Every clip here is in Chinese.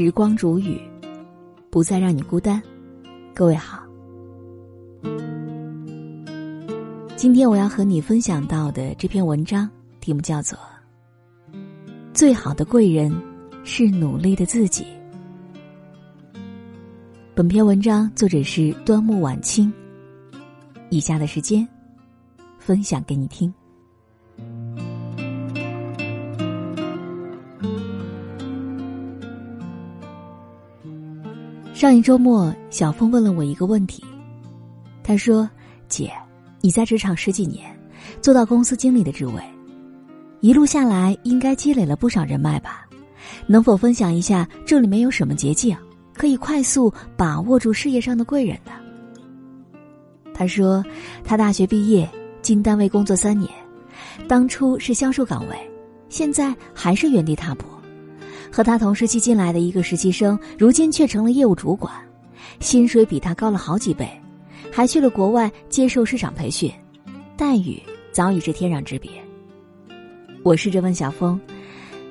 时光煮雨，不再让你孤单。各位好，今天我要和你分享到的这篇文章题目叫做《最好的贵人是努力的自己》。本篇文章作者是端木晚清。以下的时间，分享给你听。上一周末，小峰问了我一个问题。他说：“姐，你在职场十几年，做到公司经理的职位，一路下来应该积累了不少人脉吧？能否分享一下这里面有什么捷径，可以快速把握住事业上的贵人呢？”他说：“他大学毕业进单位工作三年，当初是销售岗位，现在还是原地踏步。”和他同时期进来的一个实习生，如今却成了业务主管，薪水比他高了好几倍，还去了国外接受市场培训，待遇早已是天壤之别。我试着问小峰：“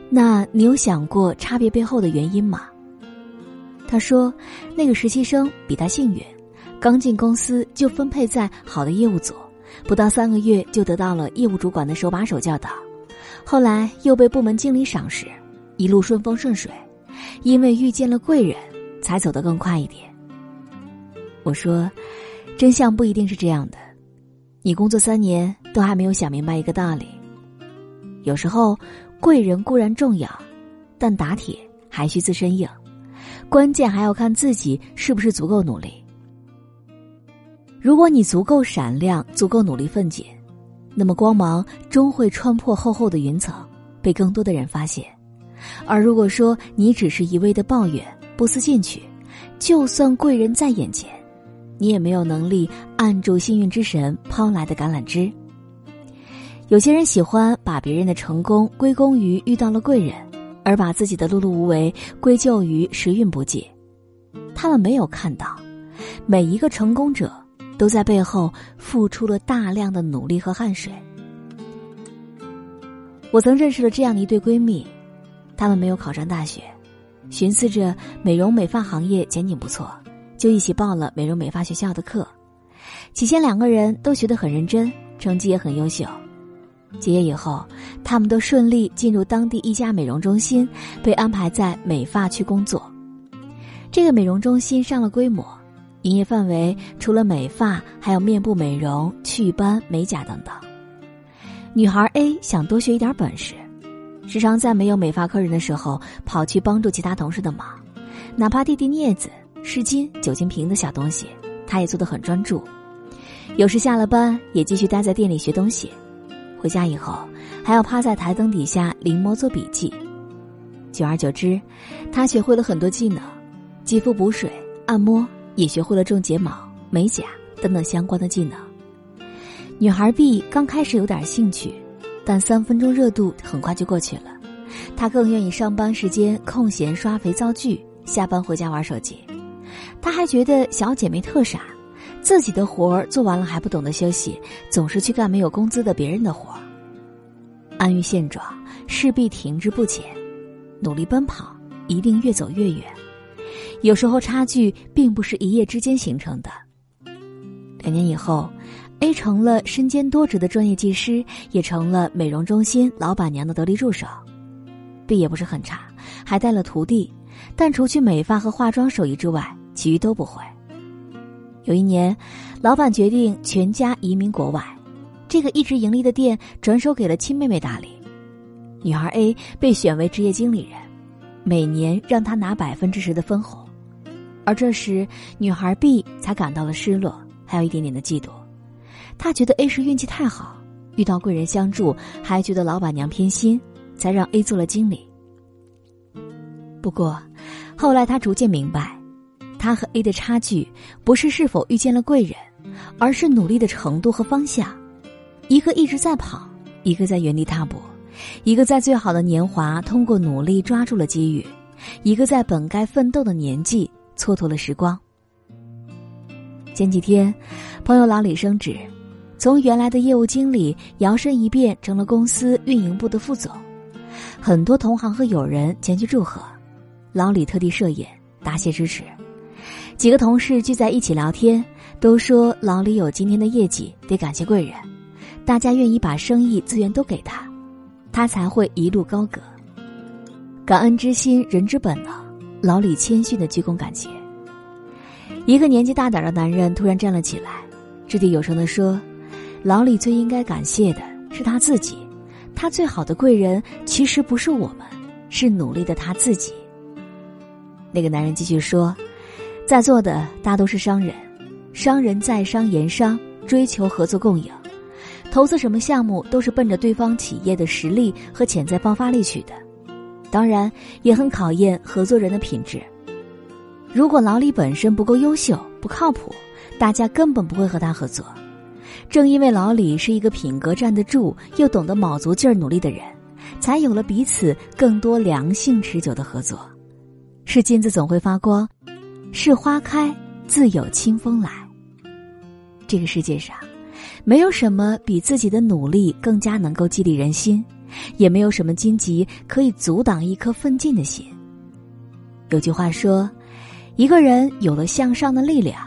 那你有想过差别背后的原因吗？”他说：“那个实习生比他幸运，刚进公司就分配在好的业务组，不到三个月就得到了业务主管的手把手教导，后来又被部门经理赏识。”一路顺风顺水，因为遇见了贵人，才走得更快一点。我说，真相不一定是这样的。你工作三年都还没有想明白一个道理：有时候贵人固然重要，但打铁还需自身硬，关键还要看自己是不是足够努力。如果你足够闪亮，足够努力奋进，那么光芒终会穿破厚厚的云层，被更多的人发现。而如果说你只是一味的抱怨、不思进取，就算贵人在眼前，你也没有能力按住幸运之神抛来的橄榄枝。有些人喜欢把别人的成功归功于遇到了贵人，而把自己的碌碌无为归咎于时运不济。他们没有看到，每一个成功者都在背后付出了大量的努力和汗水。我曾认识了这样的一对闺蜜。他们没有考上大学，寻思着美容美发行业前景不错，就一起报了美容美发学校的课。起先两个人都学得很认真，成绩也很优秀。结业以后，他们都顺利进入当地一家美容中心，被安排在美发区工作。这个美容中心上了规模，营业范围除了美发，还有面部美容、祛斑、美甲等等。女孩 A 想多学一点本事。时常在没有美发客人的时候，跑去帮助其他同事的忙，哪怕递递镊子、湿巾、酒精瓶的小东西，他也做得很专注。有时下了班，也继续待在店里学东西。回家以后，还要趴在台灯底下临摹做笔记。久而久之，他学会了很多技能，肌肤补水、按摩，也学会了种睫毛、美甲等等相关的技能。女孩 B 刚开始有点兴趣。但三分钟热度很快就过去了，他更愿意上班时间空闲刷肥皂剧，下班回家玩手机。他还觉得小姐妹特傻，自己的活儿做完了还不懂得休息，总是去干没有工资的别人的活儿。安于现状势必停滞不前，努力奔跑一定越走越远。有时候差距并不是一夜之间形成的。两年以后。A 成了身兼多职的专业技师，也成了美容中心老板娘的得力助手。B 也不是很差，还带了徒弟，但除去美发和化妆手艺之外，其余都不会。有一年，老板决定全家移民国外，这个一直盈利的店转手给了亲妹妹打理。女孩 A 被选为职业经理人，每年让她拿百分之十的分红，而这时女孩 B 才感到了失落，还有一点点的嫉妒。他觉得 A 是运气太好，遇到贵人相助，还觉得老板娘偏心，才让 A 做了经理。不过，后来他逐渐明白，他和 A 的差距不是是否遇见了贵人，而是努力的程度和方向。一个一直在跑，一个在原地踏步；一个在最好的年华通过努力抓住了机遇，一个在本该奋斗的年纪蹉跎了时光。前几天，朋友老李升职。从原来的业务经理摇身一变成了公司运营部的副总，很多同行和友人前去祝贺，老李特地设宴，答谢支持。几个同事聚在一起聊天，都说老李有今天的业绩得感谢贵人，大家愿意把生意资源都给他，他才会一路高阁。感恩之心，人之本能。老李谦逊的鞠躬感谢。一个年纪大点的男人突然站了起来，掷地有声的说：“老李最应该感谢的是他自己，他最好的贵人其实不是我们，是努力的他自己。”那个男人继续说：“在座的大都是商人，商人在商言商，追求合作共赢，投资什么项目都是奔着对方企业的实力和潜在爆发力去的。”当然也很考验合作人的品质。如果老李本身不够优秀、不靠谱，大家根本不会和他合作。正因为老李是一个品格站得住又懂得卯足劲儿努力的人，才有了彼此更多良性持久的合作。是金子总会发光，是花开自有清风来。这个世界上，没有什么比自己的努力更加能够激励人心。也没有什么荆棘可以阻挡一颗奋进的心。有句话说：“一个人有了向上的力量，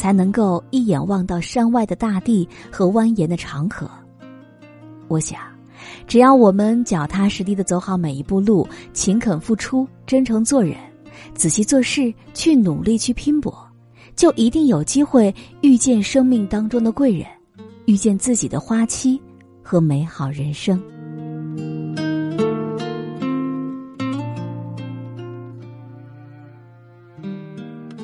才能够一眼望到山外的大地和蜿蜒的长河。”我想，只要我们脚踏实地的走好每一步路，勤恳付出，真诚做人，仔细做事，去努力去拼搏，就一定有机会遇见生命当中的贵人，遇见自己的花期和美好人生。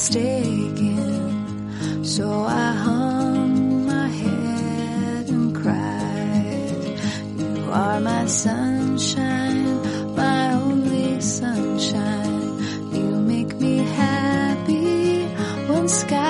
mistaken. So I hung my head and cried. You are my sunshine, my only sunshine. You make me happy when skies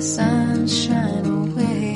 sunshine away.